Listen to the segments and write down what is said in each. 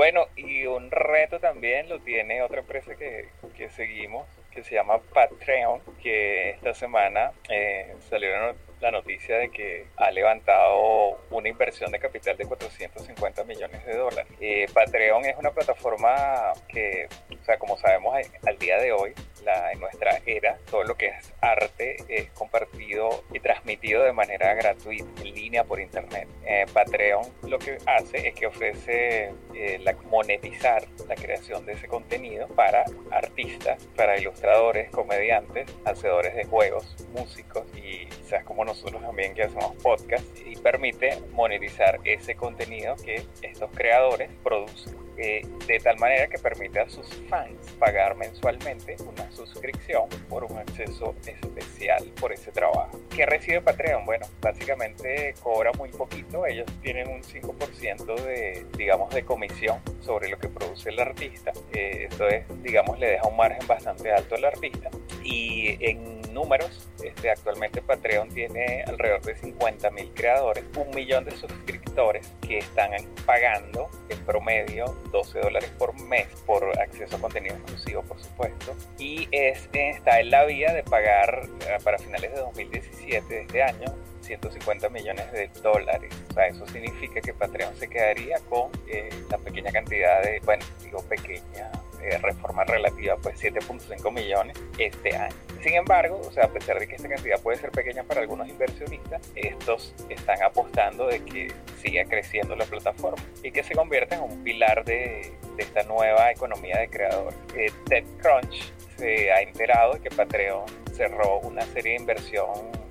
Bueno, y un reto también lo tiene otra empresa que, que seguimos, que se llama Patreon, que esta semana eh, salieron la noticia de que ha levantado una inversión de capital de 450 millones de dólares. Eh, Patreon es una plataforma que, o sea, como sabemos al día de hoy, la, en nuestra era, todo lo que es arte es compartido y transmitido de manera gratuita, en línea por internet. Eh, Patreon lo que hace es que ofrece eh, la, monetizar la creación de ese contenido para artistas, para ilustradores, comediantes, hacedores de juegos, músicos y quizás como nosotros también que hacemos podcast y permite monetizar ese contenido que estos creadores producen. Eh, de tal manera que permite a sus fans pagar mensualmente una suscripción por un acceso especial por ese trabajo. ¿Qué recibe Patreon? Bueno, básicamente cobra muy poquito, ellos tienen un 5% de, digamos, de comisión sobre lo que produce el artista. Eh, esto es, digamos, le deja un margen bastante alto al artista. Y en números, este, actualmente Patreon tiene alrededor de 50 mil creadores, un millón de suscriptores que están pagando en promedio 12 dólares por mes por acceso a contenido exclusivo, por supuesto. Y es, está en la vía de pagar eh, para finales de 2017 de este año 150 millones de dólares. O sea, eso significa que Patreon se quedaría con eh, la pequeña cantidad de, bueno, digo pequeña, eh, reforma relativa, pues 7.5 millones este año. Sin embargo, o sea, a pesar de que esta cantidad puede ser pequeña para algunos inversionistas, estos están apostando de que siga creciendo la plataforma y que se convierta en un pilar de, esta nueva economía de creadores. Eh, TechCrunch se ha enterado de que Patreon cerró una serie de inversión,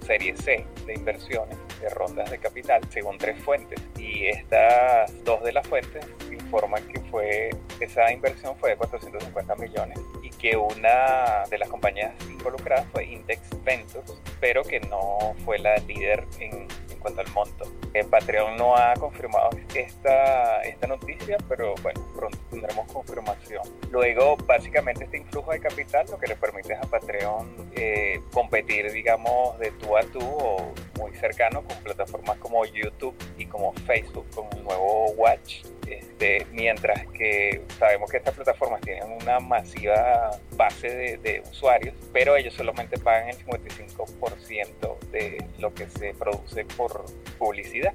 serie C de inversiones, de rondas de capital, según tres fuentes. Y estas dos de las fuentes informan que fue esa inversión fue de 450 millones y que una de las compañías involucradas fue Index Ventures, pero que no fue la líder en, en cuanto al monto. El Patreon no ha confirmado esta, esta noticia, pero bueno, pronto tendremos confirmación. Luego, básicamente este influjo de capital lo que le permite a Patreon eh, competir, digamos, de tú a tú o muy cercano con plataformas como YouTube y como Facebook con el nuevo Watch. Este, mientras que sabemos que estas plataformas tienen una masiva base de, usuarios, pero ellos solamente pagan el 55% de lo que se produce por publicidad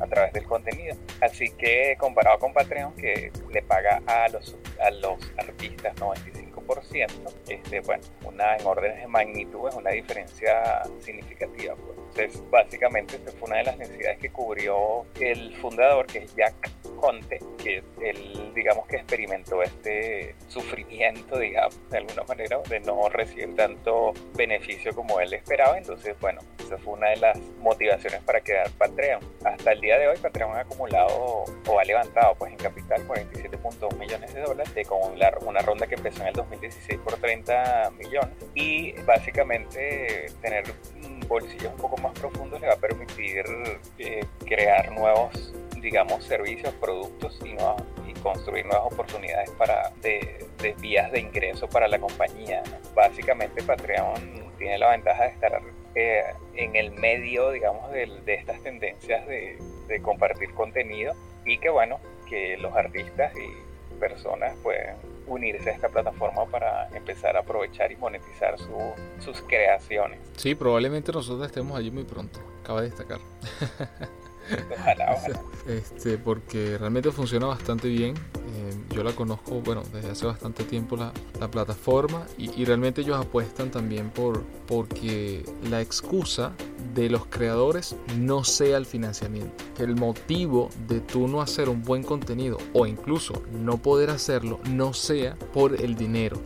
a través del contenido. Así que comparado con Patreon, que le paga a los, a los artistas 95%, este, bueno, una en órdenes de magnitud es una diferencia significativa. Pues. Entonces, básicamente, esta fue una de las necesidades que cubrió el fundador, que es Jack Conte, que él, digamos que experimentó este sufrimiento, digamos, de alguna manera, de no recibir tanto beneficio como él esperaba. Entonces, bueno, esa fue una de las motivaciones para crear Patreon. Hasta el día de hoy, Patreon ha acumulado o ha levantado, pues en capital, 47.1 millones de dólares, de con una ronda que empezó en el 2016 por 30 millones. Y básicamente tener bolsillos un poco más profundos le va a permitir eh, crear nuevos digamos, servicios, productos y, y construir nuevas oportunidades para de, de, vías de ingreso para la compañía. Básicamente Patreon tiene la ventaja de estar eh, en el medio, digamos, de, de estas tendencias de, de, compartir contenido y que, bueno, que los artistas y personas pueden unirse a esta plataforma para empezar a aprovechar y monetizar su, sus creaciones. Sí, probablemente nosotros estemos allí muy pronto, acaba de destacar. Ojalá, ojalá. Este, porque realmente funciona bastante bien. Eh, yo la conozco, bueno, desde hace bastante tiempo la, la plataforma y, y, realmente ellos apuestan también por porque la excusa de los creadores no sea el financiamiento. Que el motivo de tú no hacer un buen contenido o incluso no poder hacerlo no sea por el dinero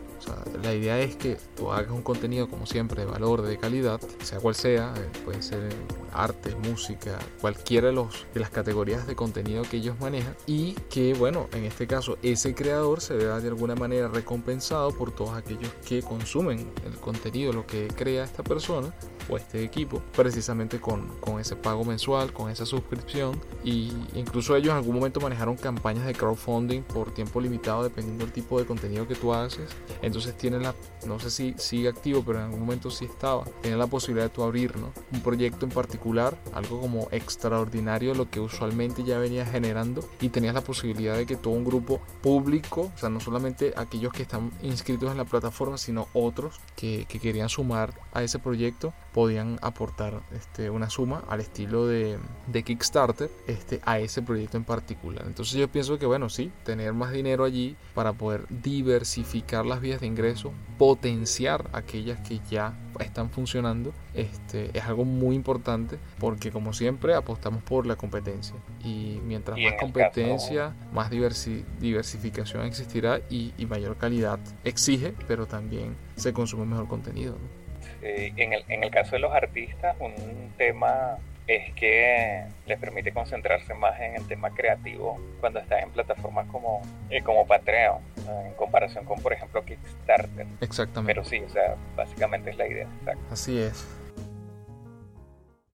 la idea es que tú hagas un contenido, como siempre, de valor, de calidad, sea cual sea, eh, puede ser arte, música, cualquiera de, los, las categorías de contenido que ellos manejan, y que, bueno, en este caso, ese creador se vea de alguna manera recompensado por todos aquellos que consumen el contenido, lo que crea esta persona o este equipo, precisamente con, con ese pago mensual, con esa suscripción, y incluso ellos en algún momento manejaron campañas de crowdfunding por tiempo limitado, dependiendo del tipo de contenido que tú haces. Entonces tienes la, no sé si sigue activo, pero en algún momento sí estaba, tienes la posibilidad de tú abrir ¿no? un proyecto en particular, algo como extraordinario lo que usualmente ya venía generando y tenías la posibilidad de que todo un grupo público, o sea, no solamente aquellos que están inscritos en la plataforma, sino otros que, que querían sumar a ese proyecto, podían aportar este, una suma al estilo de, de Kickstarter este, a ese proyecto en particular. Entonces yo pienso que, bueno, sí, tener más dinero allí para poder diversificar las vías de ingreso, potenciar aquellas que ya están funcionando, este, es algo muy importante porque como siempre apostamos por la competencia y mientras más competencia, más diversificación existirá y, mayor calidad exige, pero también se consume mejor contenido. en, el, en el caso de los artistas, un tema es que les permite concentrarse más en el tema creativo cuando están en plataformas como, eh, como Patreon, en comparación con, por ejemplo, Kickstarter. Exactamente. Pero sí, o sea, básicamente es la idea. Así es.